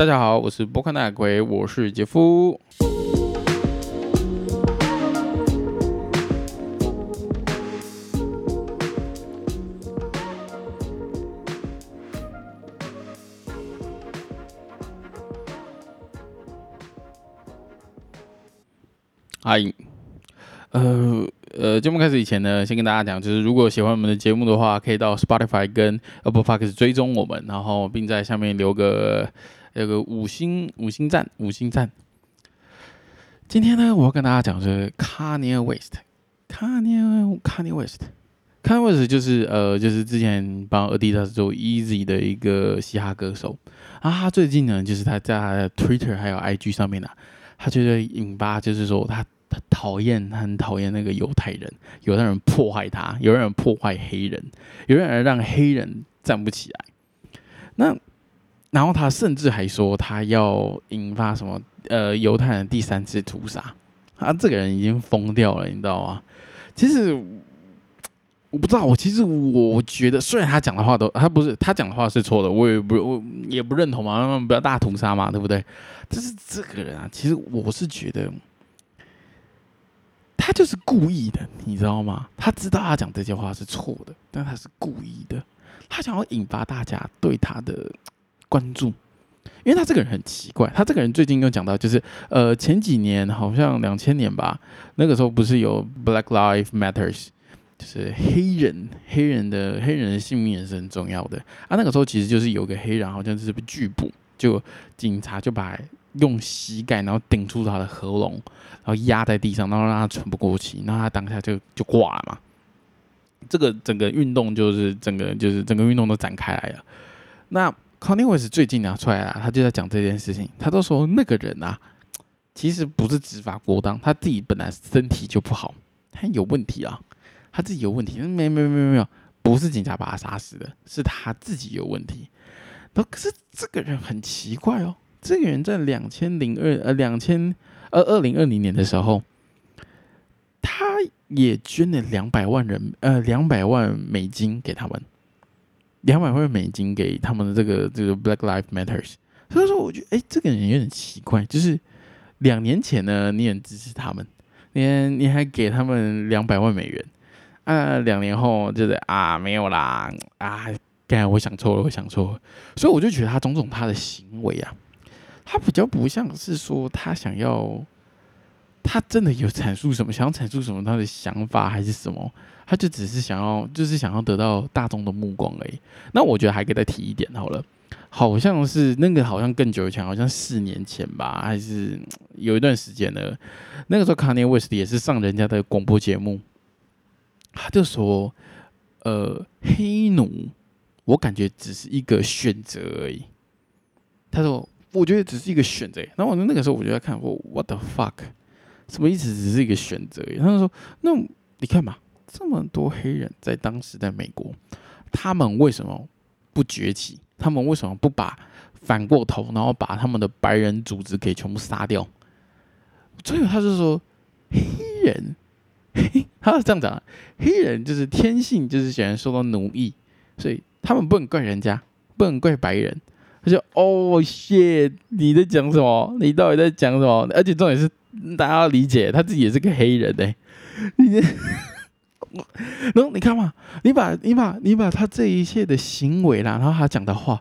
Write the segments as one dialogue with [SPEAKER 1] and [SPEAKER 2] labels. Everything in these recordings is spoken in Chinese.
[SPEAKER 1] 大家好，我是波克纳鬼，我是杰夫。嗨，呃。呃，节目开始以前呢，先跟大家讲，就是如果喜欢我们的节目的话，可以到 Spotify 跟 Apple Podcast 追踪我们，然后并在下面留个有个五星五星赞五星赞。今天呢，我要跟大家讲是 Kanye West，Kanye Kanye West，Kanye West 就是呃，就是之前帮 Adidas 做 Easy 的一个嘻哈歌手啊。他最近呢，就是他在 Twitter 还有 IG 上面呢，他就在引发，就是说他。他讨厌，很讨厌那个犹太人，犹太人破坏他，有人破坏黑人，有人让黑人站不起来。那然后他甚至还说他要引发什么呃犹太人第三次屠杀。他这个人已经疯掉了，你知道吗？其实我不知道，我其实我觉得，虽然他讲的话都他不是他讲的话是错的，我也不我也不认同嘛，不要大屠杀嘛，对不对？就是这个人啊，其实我是觉得。他就是故意的，你知道吗？他知道他讲这些话是错的，但他是故意的。他想要引发大家对他的关注，因为他这个人很奇怪。他这个人最近又讲到，就是呃前几年好像两千年吧，那个时候不是有 Black Lives Matters，就是黑人黑人的黑人的性命也是很重要的啊。那个时候其实就是有个黑人好像就是被拒捕，就警察就把。用膝盖，然后顶住他的喉咙，然后压在地上，然后让他喘不过气，然后他当下就就挂了嘛。这个整个运动就是整个就是整个运动都展开来了。那 Kanye West 最近拿出来了，他就在讲这件事情，他都说那个人啊，其实不是执法过当，他自己本来身体就不好，他有问题啊，他自己有问题，没没没没有，不是警察把他杀死的，是他自己有问题。可是这个人很奇怪哦。这个人在两千零二呃两千呃二零二零年的时候，他也捐了两百万人呃两百万美金给他们，两百万美金给他们的这个这个 Black Lives Matters。所以说，我觉得哎，这个人有点奇怪，就是两年前呢，你很支持他们，你你还给他们两百万美元啊，两年后就是啊没有啦啊，刚才我想错了，我想错了，所以我就觉得他种种他的行为啊。他比较不像是说他想要，他真的有阐述什么，想要阐述什么他的想法还是什么，他就只是想要，就是想要得到大众的目光而已。那我觉得还可以再提一点好了，好像是那个好像更久以前，好像四年前吧，还是有一段时间呢。那个时候卡尼威斯也是上人家的广播节目，他就说，呃，黑奴，我感觉只是一个选择而已。他说。我觉得只是一个选择，然后我那个时候我就在看，我 What the fuck，什么意思？只是一个选择？他就说，那你看嘛，这么多黑人在当时在美国，他们为什么不崛起？他们为什么不把反过头，然后把他们的白人组织给全部杀掉？最后他就说，黑人，他是这样讲的，黑人就是天性就是喜欢受到奴役，所以他们不能怪人家，不能怪白人。他就哦谢你在讲什么？你到底在讲什么？而且重点是，大家要理解，他自己也是个黑人哎。你，然后你看嘛，你把你把你把他这一切的行为啦，然后他讲的话，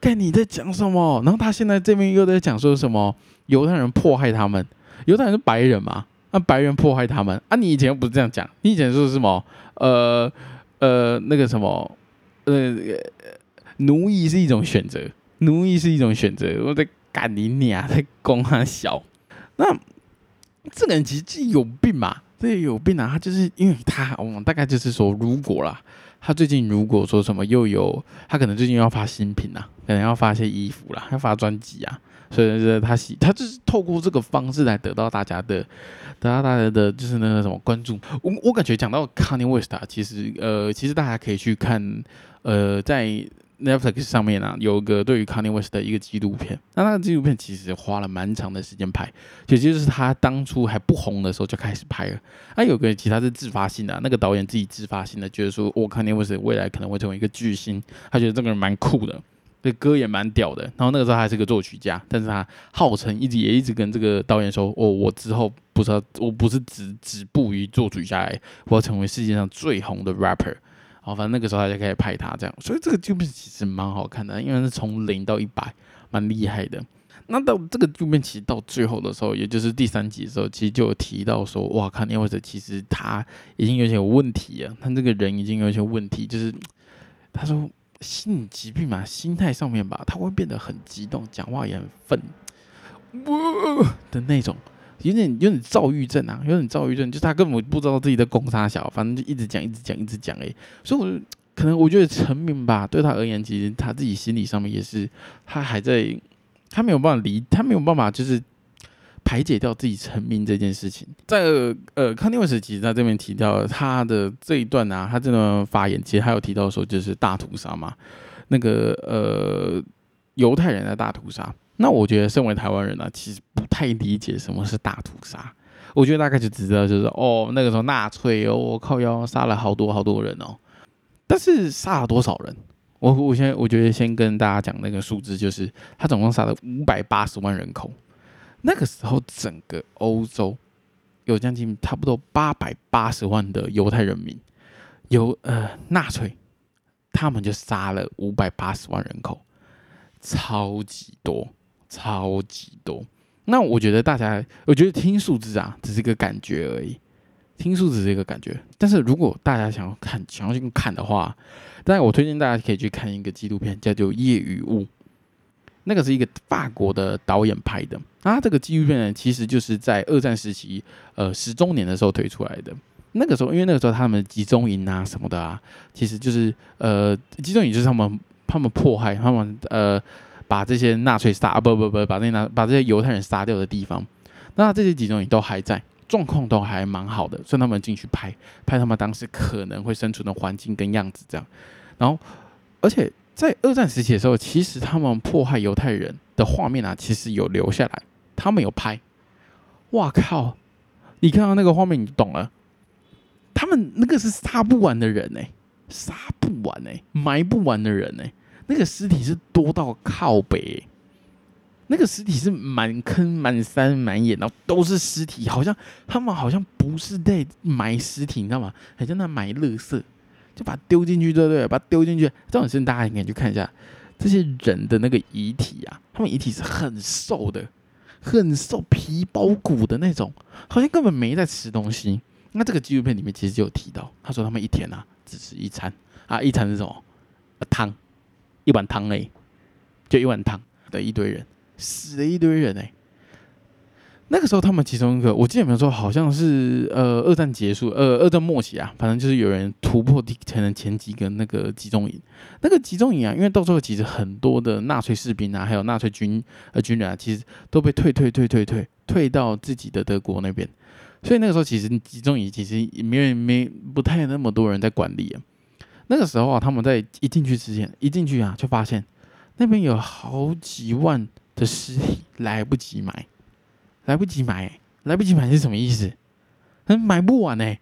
[SPEAKER 1] 看你在讲什么？然后他现在这边又在讲说什么？犹太人迫害他们，犹太人是白人嘛？那白人迫害他们啊？你以前不是这样讲？你以前说什么？呃呃，那个什么？呃，奴役是一种选择。奴役是一种选择，我在赶你娘，在攻他小。那这个人其实有病嘛？这有病啊！他就是因为他，我们大概就是说，如果啦，他最近如果说什么又有，他可能最近要发新品啦，可能要发些衣服啦，要发专辑啊，所以说他喜，他就是透过这个方式来得到大家的，得到大家的就是那个什么关注。我我感觉讲到 Kanye West，其实呃，其实大家可以去看，呃，在。Netflix 上面啊，有个对于 Kanye West 的一个纪录片。那那个纪录片其实花了蛮长的时间拍，也就是他当初还不红的时候就开始拍了。他有个其他是自发性的，那个导演自己自发性的，觉得说我 Kanye West 未来可能会成为一个巨星，他觉得这个人蛮酷的，这歌也蛮屌的。然后那个时候还是个作曲家，但是他号称一直也一直跟这个导演说：“哦，我之后不知道，我不是止止步于作曲家，我要成为世界上最红的 rapper。”好，反正那个时候他就开始拍他这样，所以这个纪录片其实蛮好看的，因为是从零到一百，蛮厉害的。那到这个纪录片其实到最后的时候，也就是第三集的时候，其实就有提到说：“哇，看尼维斯其实他已经有些问题了，他这个人已经有些问题，就是他说心理疾病嘛，心态上面吧，他会变得很激动，讲话也很愤，的那种。”有点有点躁郁症啊，有点躁郁症，就是他根本不知道自己在攻杀小，反正就一直讲，一直讲，一直讲哎。所以，我可能我觉得成名吧，对他而言，其实他自己心理上面也是，他还在，他没有办法离，他没有办法就是排解掉自己成名这件事情。在呃，康尼维斯其实在这边提到他的这一段啊，他这段发言其实还有提到说，就是大屠杀嘛，那个呃犹太人的大屠杀。那我觉得，身为台湾人呢，其实不太理解什么是大屠杀。我觉得大概就只知道，就是哦，那个时候纳粹哦，我靠，要杀了好多好多人哦。但是杀了多少人？我我先我觉得先跟大家讲那个数字，就是他总共杀了五百八十万人口。那个时候，整个欧洲有将近差不多八百八十万的犹太人民，有呃纳粹，他们就杀了五百八十万人口，超级多。超级多，那我觉得大家，我觉得听数字啊，只是一个感觉而已，听数字是一个感觉。但是如果大家想要看，想要去看的话，当然我推荐大家可以去看一个纪录片，叫做《夜与雾》，那个是一个法国的导演拍的。那这个纪录片呢，其实就是在二战时期，呃，十周年的时候推出来的。那个时候，因为那个时候他们集中营啊什么的啊，其实就是呃，集中营就是他们他们迫害他们呃。把这些纳粹杀不不不，把那拿把这些犹太人杀掉的地方，那这些集中营都还在，状况都还蛮好的，所以他们进去拍拍他们当时可能会生存的环境跟样子这样。然后，而且在二战时期的时候，其实他们迫害犹太人的画面啊，其实有留下来，他们有拍。哇靠！你看到那个画面，你懂了。他们那个是杀不完的人哎，杀不完哎，埋不完的人哎。那个尸体是多到靠北，那个尸体是满坑满山满眼，然后都是尸体，好像他们好像不是在埋尸体，你知道吗？还在那埋垃圾，就把丢进去，对不对？把它丢进去。这种事大家应该去看一下，这些人的那个遗体啊，他们遗体是很瘦的，很瘦，皮包骨的那种，好像根本没在吃东西。那这个纪录片里面其实就有提到，他说他们一天啊只吃一餐啊，一餐是什么？汤。一碗汤哎，就一碗汤的一堆人，死了一堆人哎。那个时候他们其中一个，我记得没有说，好像是呃二战结束，呃二战末期啊，反正就是有人突破第前前几个那个集中营。那个集中营啊，因为到时候其实很多的纳粹士兵啊，还有纳粹军呃军人啊，其实都被退退退退退退到自己的德国那边。所以那个时候其实集中营其实也没没不太那么多人在管理啊。那个时候啊，他们在一进去之前，一进去啊，就发现那边有好几万的尸体，来不及埋，来不及埋，来不及埋是什么意思？他埋不完呢，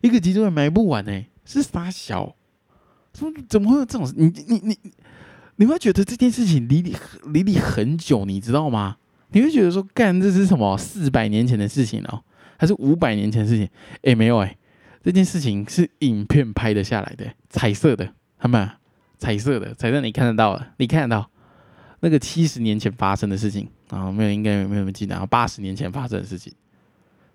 [SPEAKER 1] 一个集中营埋不完呢，是傻小，怎么怎么会有这种？你你你，你会觉得这件事情离你离你很久，你知道吗？你会觉得说，干这是什么四百年前的事情哦，还是五百年前的事情？哎，没有哎。这件事情是影片拍的下来的，彩色的，他们彩色的，彩色你看得到了，你看得到那个七十年前发生的事情啊？没有，应该没有人记得啊？八十年前发生的事情，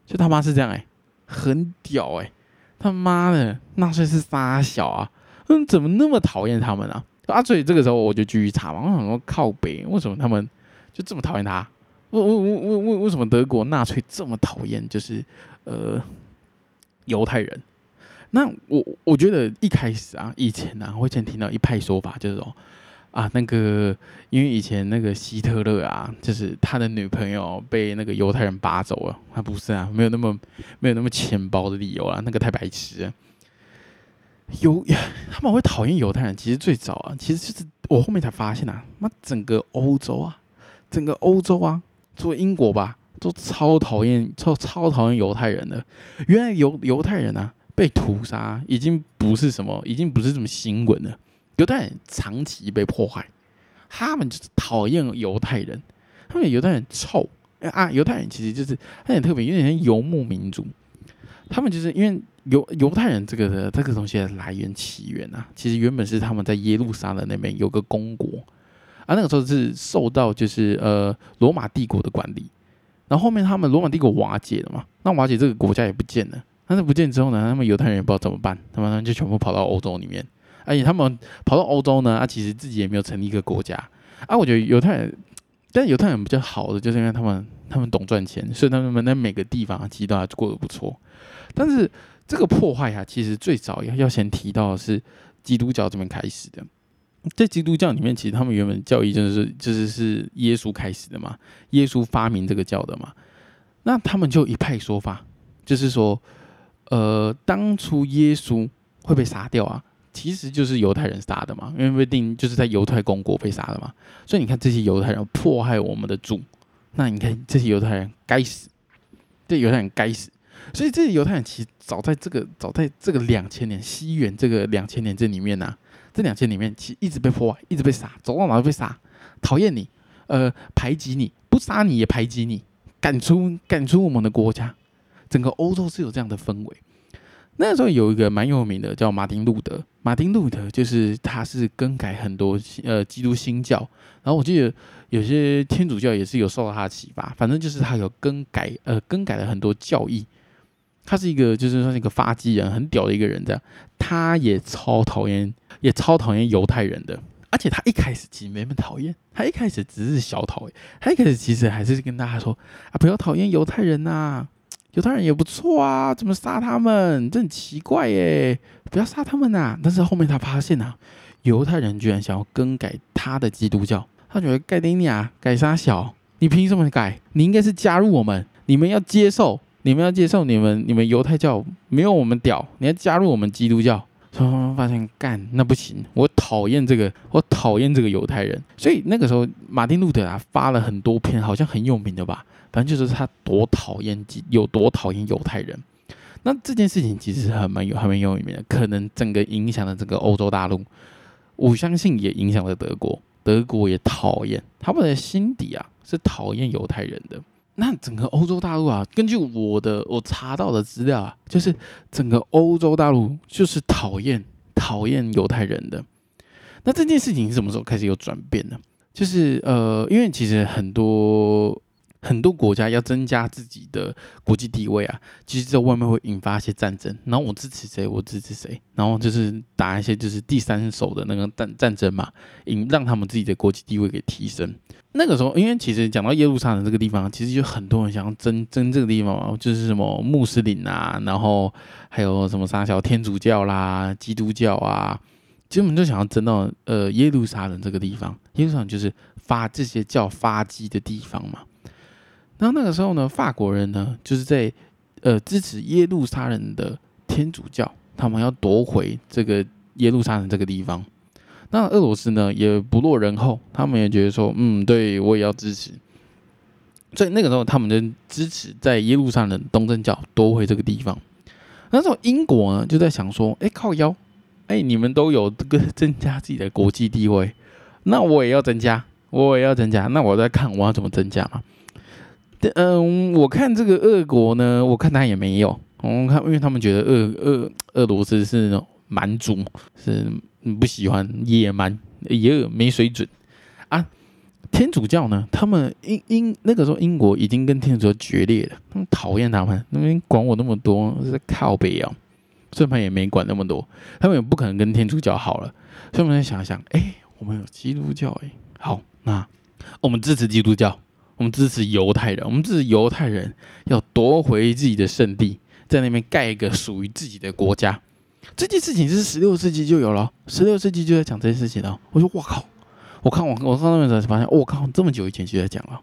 [SPEAKER 1] 就他妈是这样哎，很屌哎，他妈的纳粹是傻小啊？嗯，怎么那么讨厌他们啊？啊，所以这个时候我就继续查嘛，我想说靠北，为什么他们就这么讨厌他？为为为为为为什么德国纳粹这么讨厌？就是呃。犹太人，那我我觉得一开始啊，以前啊，我以前听到一派说法，就是说啊，那个因为以前那个希特勒啊，就是他的女朋友被那个犹太人扒走了，他不是啊，没有那么没有那么浅薄的理由啊，那个太白痴。犹他们会讨厌犹太人，其实最早啊，其实就是我后面才发现啊，妈整个欧洲啊，整个欧洲啊，除了英国吧。都超讨厌，超超讨厌犹太人的。原来犹犹太人啊被屠杀，已经不是什么，已经不是什么新闻了。犹太人长期被迫害，他们就是讨厌犹太人，他们犹太人臭啊！犹太人其实就是他很特别，有点像游牧民族。他们就是因为犹犹太人这个的这个东西的来源起源啊，其实原本是他们在耶路撒冷那边有个公国啊，那个时候是受到就是呃罗马帝国的管理，然后后面他们罗马帝国瓦解了嘛，那瓦解这个国家也不见了，但是不见之后呢，他们犹太人也不知道怎么办，他们就全部跑到欧洲里面。而且他们跑到欧洲呢，啊，其实自己也没有成立一个国家啊。我觉得犹太人，但犹太人比较好的，就是因为他们他们懂赚钱，所以他们在每个地方其实都还过得不错。但是这个破坏啊，其实最早要要先提到的是基督教这边开始的。在基督教里面，其实他们原本教义就是就是是耶稣开始的嘛，耶稣发明这个教的嘛。那他们就一派说法，就是说，呃，当初耶稣会被杀掉啊。其实就是犹太人杀的嘛，因为被定就是在犹太公国被杀的嘛，所以你看这些犹太人迫害我们的主，那你看这些犹太人该死，这犹太人该死，所以这些犹太人其实早在这个早在这个两千年西元这个两千年这里面呢，这两千里面其实一直被破坏，一直被杀，走到哪都被杀，讨厌你，呃，排挤你，不杀你也排挤你，赶出赶出我们的国家，整个欧洲是有这样的氛围。那时候有一个蛮有名的叫马丁路德，马丁路德就是他是更改很多呃基督新教，然后我记得有些天主教也是有受到他的启发，反正就是他有更改呃更改了很多教义，他是一个就是说是一个发迹人，很屌的一个人这样，他也超讨厌也超讨厌犹太人的，而且他一开始其实没那么讨厌，他一开始只是小讨厌，他一开始其实还是跟大家说啊不要讨厌犹太人呐。犹太人也不错啊，怎么杀他们？这很奇怪耶！不要杀他们呐！但是后面他发现啊，犹太人居然想要更改他的基督教。他觉得盖丁尼亚改啥小？你凭什么改？你应该是加入我们，你们要接受，你们要接受你们你们犹太教没有我们屌，你要加入我们基督教。突然发现干那不行，我讨厌这个，我讨厌这个犹太人。所以那个时候，马丁路德啊发了很多篇，好像很有名的吧。反正就是他多讨厌几有多讨厌犹太人，那这件事情其实还蛮有还蛮有名的，可能整个影响了整个欧洲大陆，我相信也影响了德国，德国也讨厌，他们的心底啊是讨厌犹太人的。那整个欧洲大陆啊，根据我的我查到的资料啊，就是整个欧洲大陆就是讨厌讨厌犹太人的。那这件事情是什么时候开始有转变呢？就是呃，因为其实很多。很多国家要增加自己的国际地位啊，其实在外面会引发一些战争。然后我支持谁，我支持谁，然后就是打一些就是第三手的那个战战争嘛，引让他们自己的国际地位给提升。那个时候，因为其实讲到耶路撒冷这个地方，其实有很多人想要争争这个地方嘛，就是什么穆斯林啊，然后还有什么三小天主教啦、基督教啊，基本就想要争到呃耶路撒冷这个地方。耶路撒冷就是发这些教发迹的地方嘛。然后那个时候呢，法国人呢，就是在呃支持耶路撒冷的天主教，他们要夺回这个耶路撒冷这个地方。那俄罗斯呢，也不落人后，他们也觉得说，嗯，对我也要支持。所以那个时候，他们就支持在耶路撒冷东正教夺回这个地方。那时候英国呢，就在想说，哎，靠腰，哎，你们都有这个增加自己的国际地位，那我也要增加，我也要增加。那我在看我要怎么增加嘛。嗯，我看这个俄国呢，我看他也没有。我看，因为他们觉得俄俄俄罗斯是蛮族，是不喜欢野蛮，也没水准啊。天主教呢，他们英英那个时候英国已经跟天主教决裂了，他们讨厌他们，那边管我那么多是靠北啊，所以他们也没管那么多，他们也不可能跟天主教好了。所以我们在想想，哎，我们有基督教，哎，好，那我们支持基督教。我们支持犹太人，我们支持犹太人要夺回自己的圣地，在那边盖一个属于自己的国家。这件事情是十六世纪就有了，十六世纪就在讲这件事情了。我说我靠，我看我我看那边才发现，我靠，这么久以前就在讲了。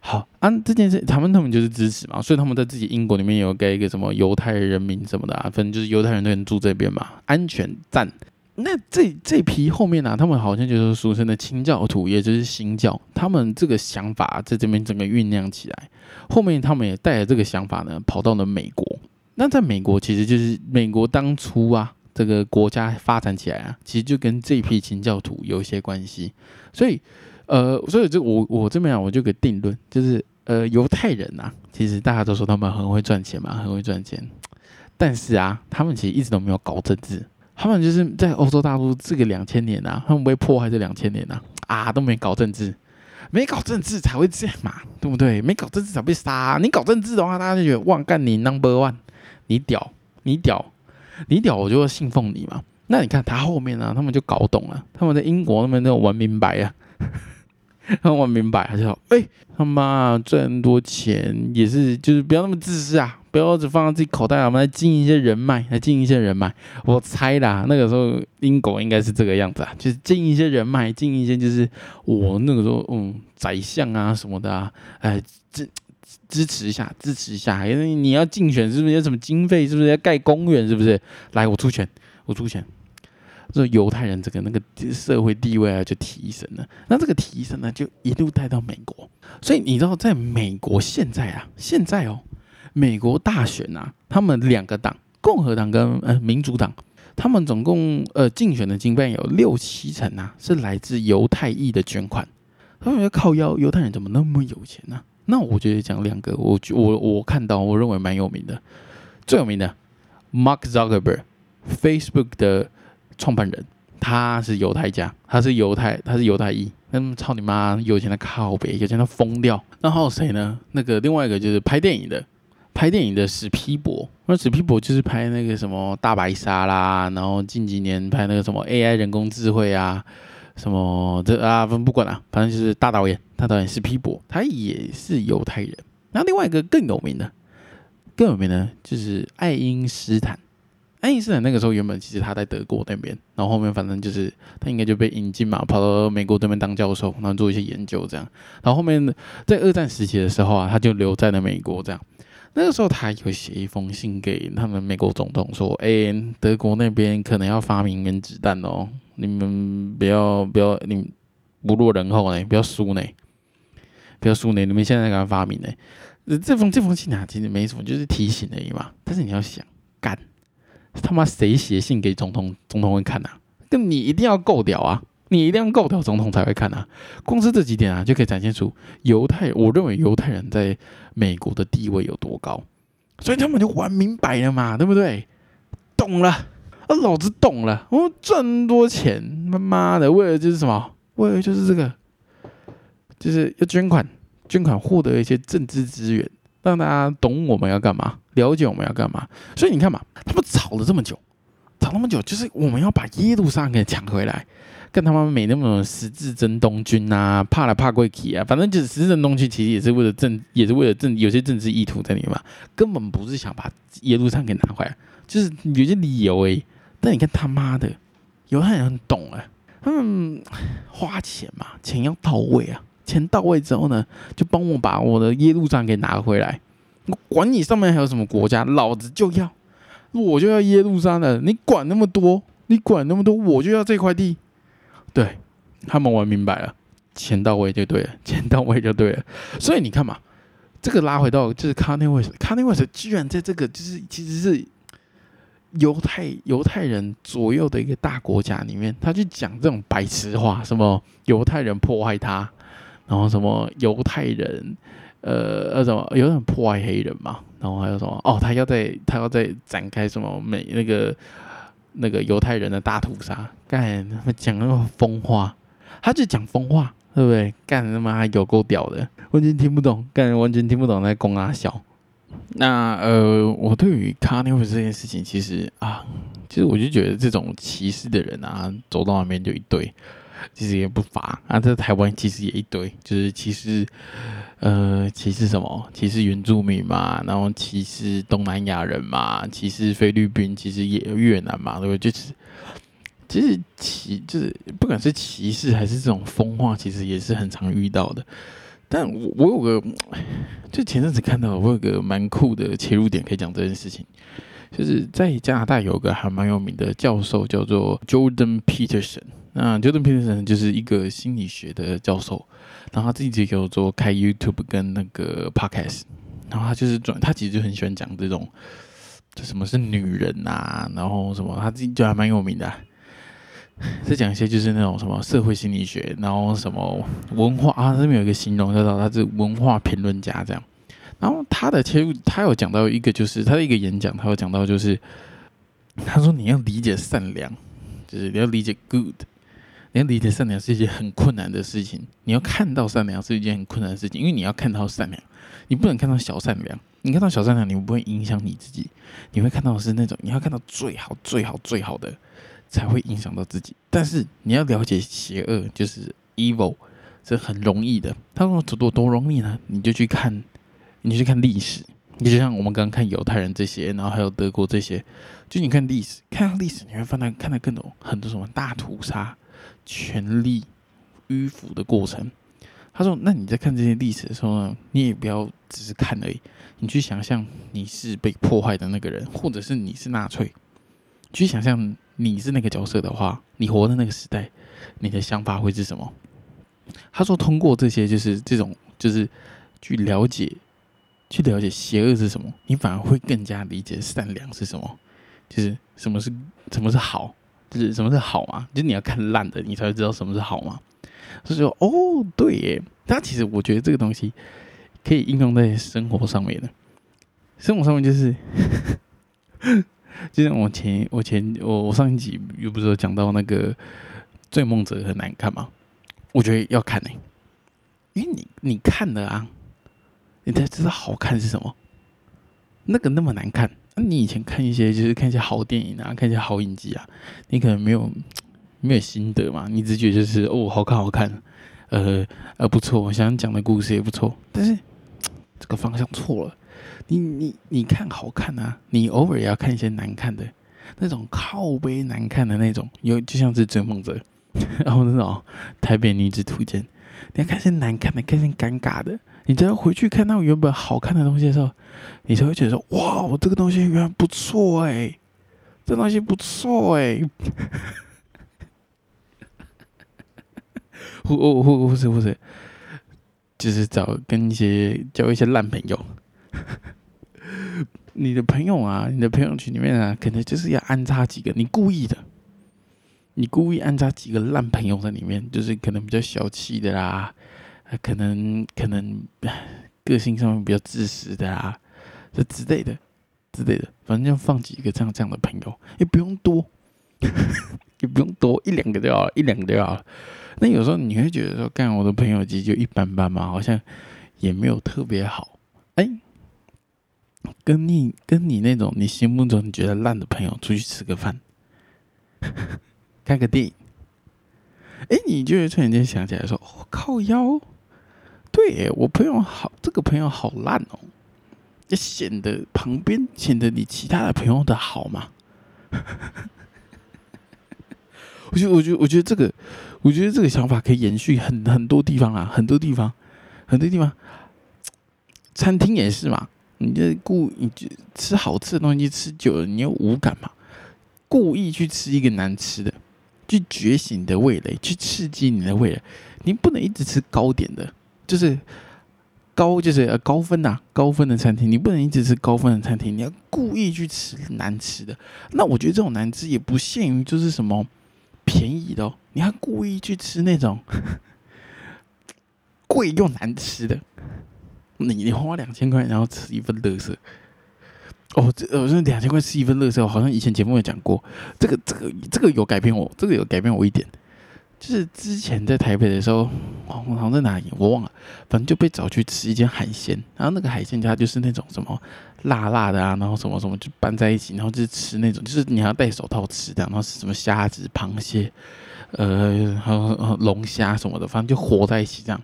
[SPEAKER 1] 好，按这件事，他们他们就是支持嘛，所以他们在自己英国里面有盖一个什么犹太人民什么的啊，反正就是犹太人都能住这边嘛，安全站。那这这批后面呢，他们好像就是俗称的清教徒，也就是新教。他们这个想法在这边整个酝酿起来，后面他们也带着这个想法呢，跑到了美国。那在美国，其实就是美国当初啊，这个国家发展起来啊，其实就跟这批清教徒有一些关系。所以，呃，所以这我我这边啊，我就给定论，就是呃，犹太人呐，其实大家都说他们很会赚钱嘛，很会赚钱，但是啊，他们其实一直都没有搞政治。他们就是在欧洲大陆这个两千年呐，他们被迫害这两千年呐，啊，都没搞政治，没搞政治才会这样嘛，对不对？没搞政治才被杀。你搞政治的话，大家就觉得哇，干你 number one，你屌，你屌，你屌，我就会信奉你嘛。那你看他后面呢，他们就搞懂了，他们在英国那边都玩明白啊，他们玩明白，他就说，哎，他妈赚多钱也是，就是不要那么自私啊。不要只放在自己口袋，我们来经营一些人脉，来经营一些人脉。我猜啦，那个时候英国应该是这个样子啊，就是经营一些人脉，经营一些就是我那个时候嗯，宰相啊什么的啊，哎支支持一下，支持一下。因为你要竞选，是不是有什么经费？是不是要盖公园？是不是？来，我出钱，我出钱。这犹太人这个那个社会地位啊就提升了。那这个提升呢，就一路带到美国。所以你知道，在美国现在啊，现在哦。美国大选呐，他们两个党，共和党跟呃民主党，他们总共呃竞选的经费有六七成啊，是来自犹太裔的捐款。他们要靠腰，犹太人怎么那么有钱呢？那我觉得讲两个，我我我看到我认为蛮有名的，最有名的 Mark Zuckerberg，Facebook 的创办人，他是犹太家，他是犹太，他是犹太裔。那操你妈，有钱的靠北，有钱的疯掉。那还有谁呢？那个另外一个就是拍电影的。拍电影的史皮博，那史皮博就是拍那个什么大白鲨啦，然后近几年拍那个什么 AI 人工智慧啊，什么这啊，不管了，反正就是大导演，大导演史皮博，他也是犹太人。那另外一个更有名的，更有名的就是爱因斯坦。爱因斯坦那个时候原本其实他在德国那边，然后后面反正就是他应该就被引进嘛，跑到美国这边当教授，然后做一些研究这样。然后后面在二战时期的时候啊，他就留在了美国这样。那个时候，他有写一封信给他们美国总统，说：“哎，德国那边可能要发明原子弹哦，你们不要不要，你不落人后呢，不要输呢，不要输呢，你们现在赶快发明呢。”这封这封信啊，其实没什么，就是提醒而已嘛。但是你要想，干他妈谁写信给总统，总统会看呐？那你一定要够屌啊！你一定要够屌，总统才会看啊！光是这几点啊，就可以展现出犹太，我认为犹太人在美国的地位有多高，所以他们就玩明白了嘛，对不对？懂了，啊，老子懂了，我赚多钱，他妈的，为了就是什么？为了就是这个，就是要捐款，捐款获得一些政治资源，让大家懂我们要干嘛，了解我们要干嘛。所以你看嘛，他们吵了这么久，吵那么久，就是我们要把耶路撒冷给抢回来。跟他们没那么十字真东军啊，怕来怕贵气啊，反正就是十字征东军，其实也是为了政，也是为了政，有些政治意图在里面嘛，根本不是想把耶路撒冷给拿回来，就是有些理由诶。但你看他妈的，犹太人很懂哎，他们花钱嘛，钱要到位啊，钱到位之后呢，就帮我把我的耶路撒冷给拿回来，我管你上面还有什么国家，老子就要，我就要耶路撒冷，你管那么多，你管那么多，我就要这块地。对他们玩明白了，钱到位就对了，钱到位就对了。所以你看嘛，这个拉回到就是卡内维斯，卡内维斯居然在这个就是其实是犹太犹太人左右的一个大国家里面，他去讲这种白痴话，什么犹太人迫害他，然后什么犹太人呃呃什么有点破坏黑人嘛，然后还有什么哦，他要在他要在展开什么美那个。那个犹太人的大屠杀，干讲那么疯话，他就讲疯话，对不对？干他妈有够屌的，完全听不懂，干完全听不懂在攻阿笑。那呃，我对于卡尼夫这件事情，其实啊，其实我就觉得这种歧视的人啊，走到那边就一堆。其实也不乏啊，在台湾其实也一堆，就是歧视，呃，歧视什么？歧视原住民嘛，然后歧视东南亚人嘛，歧视菲律宾，其实也越南嘛，对不对？就是，其实歧就是不管是歧视还是这种风化，其实也是很常遇到的。但我我有个，就前阵子看到我有个蛮酷的切入点，可以讲这件事情，就是在加拿大有个还蛮有名的教授，叫做 Jordan Peterson。那 Jordan Peterson 就是一个心理学的教授，然后他自己有做开 YouTube 跟那个 Podcast，然后他就是转，他其实就很喜欢讲这种这什么是女人呐？然后什么他自己就还蛮有名的。再讲一些就是那种什么社会心理学，然后什么文化啊，这边有一个形容叫做他是文化评论家这样。然后他的切入，他有讲到一个就是他的一个演讲，他有讲到就是他说你要理解善良，就是你要理解 good。你要理解善良是一件很困难的事情，你要看到善良是一件很困难的事情，因为你要看到善良，你不能看到小善良。你看到小善良，你不会影响你自己，你会看到的是那种你要看到最好、最好、最好的，才会影响到自己。但是你要了解邪恶，就是 evil，这很容易的。他说多多容易呢？你就去看，你去看历史，你就像我们刚刚看犹太人这些，然后还有德国这些，就你看历史，看到历史你会发现看到更多很多什么大屠杀。权力迂腐的过程。他说：“那你在看这些历史的时候呢，你也不要只是看而已，你去想象你是被破坏的那个人，或者是你是纳粹，去想象你是那个角色的话，你活在那个时代，你的想法会是什么？”他说：“通过这些，就是这种，就是去了解，去了解邪恶是什么，你反而会更加理解善良是什么，就是什么是什么是好。”是什么是好嘛？就是你要看烂的，你才会知道什么是好嘛。所以说，哦，对耶。那其实我觉得这个东西可以应用在生活上面的。生活上面就是，就像我前我前我我上一集又不是有讲到那个《追梦者》很难看吗？我觉得要看呢，因为你你看了啊，你才知道好看是什么。那个那么难看。那你以前看一些就是看一些好电影啊，看一些好影集啊，你可能没有没有心得嘛，你只觉得就是哦好看好看，呃呃不错，我想讲的故事也不错，但是这个方向错了，你你你看好看啊，你偶尔也要看一些难看的，那种靠背难看的那种，有就像是追梦者，然后那种台北女子图鉴，你要看些难看的，看些尴尬的。你只要回去看到原本好看的东西的时候，你才会觉得说：“哇，我这个东西原来不错哎，这东西不错哎。”或或或或是或是，就是找跟一些交一些烂朋友。你的朋友啊，你的朋友圈里面啊，可能就是要安插几个你故意的，你故意安插几个烂朋友在里面，就是可能比较小气的啦。可能可能个性上面比较自私的啊，这之类的之类的，反正就放几个这样这样的朋友，也不用多，也不用多，一两个就好了，一两个就好了。那有时候你会觉得说，干我的朋友其实就一般般嘛，好像也没有特别好。哎，跟你跟你那种你心目中你觉得烂的朋友出去吃个饭，看个电影，哎，你就会突然间想起来说，我靠腰。对，我朋友好，这个朋友好烂哦，也显得旁边显得你其他的朋友的好嘛。我觉得，我觉得，我觉得这个，我觉得这个想法可以延续很很多地方啊，很多地方，很多地方，餐厅也是嘛。你这故你吃好吃的东西吃久了，你又无感嘛？故意去吃一个难吃的，去觉醒你的味蕾，去刺激你的味蕾。你不能一直吃高点的。就是高，就是呃高分呐，高分的餐厅，你不能一直吃高分的餐厅，你要故意去吃难吃的。那我觉得这种难吃也不限于就是什么便宜的哦，你还故意去吃那种 贵又难吃的。你你花两千块，然后吃一份乐色。哦，这呃，这两千块吃一份乐色，好像以前节目有讲过。这个这个这个有改变我，这个有改变我一点。就是之前在台北的时候，好像在哪里我忘了，反正就被找去吃一间海鲜，然后那个海鲜家就是那种什么辣辣的啊，然后什么什么就拌在一起，然后就是吃那种，就是你要戴手套吃的，然后是什么虾子、螃蟹，呃，还有龙虾什么的，反正就活在一起这样。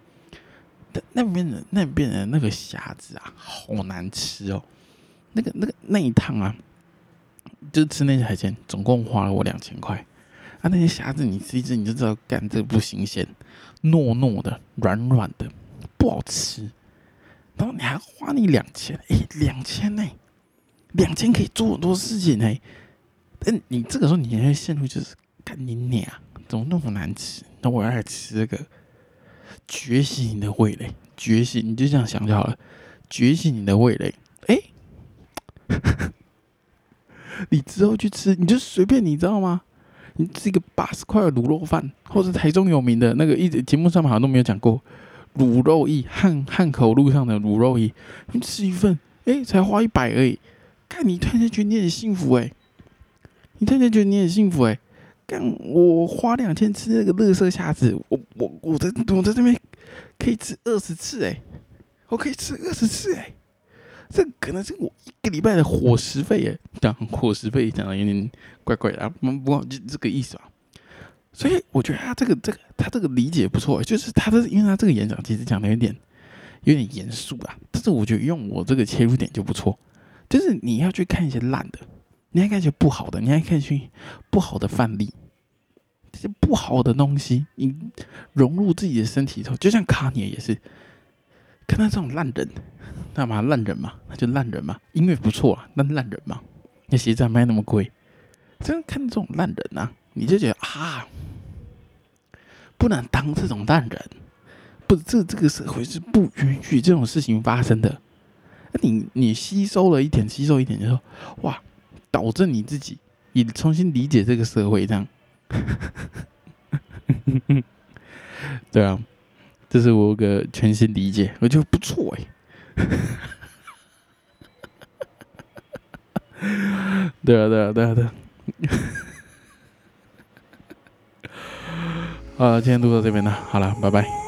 [SPEAKER 1] 但那边的那边的那个虾子啊，好难吃哦，那个那个那一趟啊，就吃那些海鲜，总共花了我两千块。啊，那些虾子你吃一吃你就知道，干这不新鲜，糯糯的、软软的，不好吃。然后你还花你两千，哎，两千呢？两千可以做很多事情呢。但你这个时候你会陷入就是，干你娘，怎么那么难吃？那我要来吃这个，觉醒你的味蕾，觉醒，你就这样想就好了，觉醒你的味蕾。哎，你之后去吃，你就随便，你知道吗？你吃一个八十块的卤肉饭，或者台中有名的那个一直节目上面好像都没有讲过卤肉意汉汉口路上的卤肉意，你吃一份，哎，才花一百而已。看你突然间觉得你很幸福哎，你突然间觉得你很幸福哎，干我花两千吃那个乐色虾子，我我我在我在这边可以吃二十次哎，我可以吃二十次哎。这可能是我一个礼拜的伙食费耶，讲伙食费讲的有点怪怪的啊，不过就这个意思啊。所以我觉得他这个这个他这个理解不错，就是他的，因为他这个演讲其实讲的有点有点严肃啊，但是我觉得用我这个切入点就不错，就是你要去看一些烂的，你要看一些不好的，你还看一些不好的范例，这些不好的东西你融入自己的身体里头，就像卡尼也是。看到这种烂人，干嘛烂人嘛？那就烂人嘛。音乐不错啊，那烂人嘛。那鞋子还卖那么贵，真看这种烂人啊，你就觉得啊，不能当这种烂人。不，这这个社会是不允许这种事情发生的。你你吸收了一点，吸收一点，就说哇，导致你自己也重新理解这个社会，这样。对啊。这是我个全新理解，我觉得不错哎。对啊，对啊，对啊，对。好，今天录到这边了，好了，拜拜。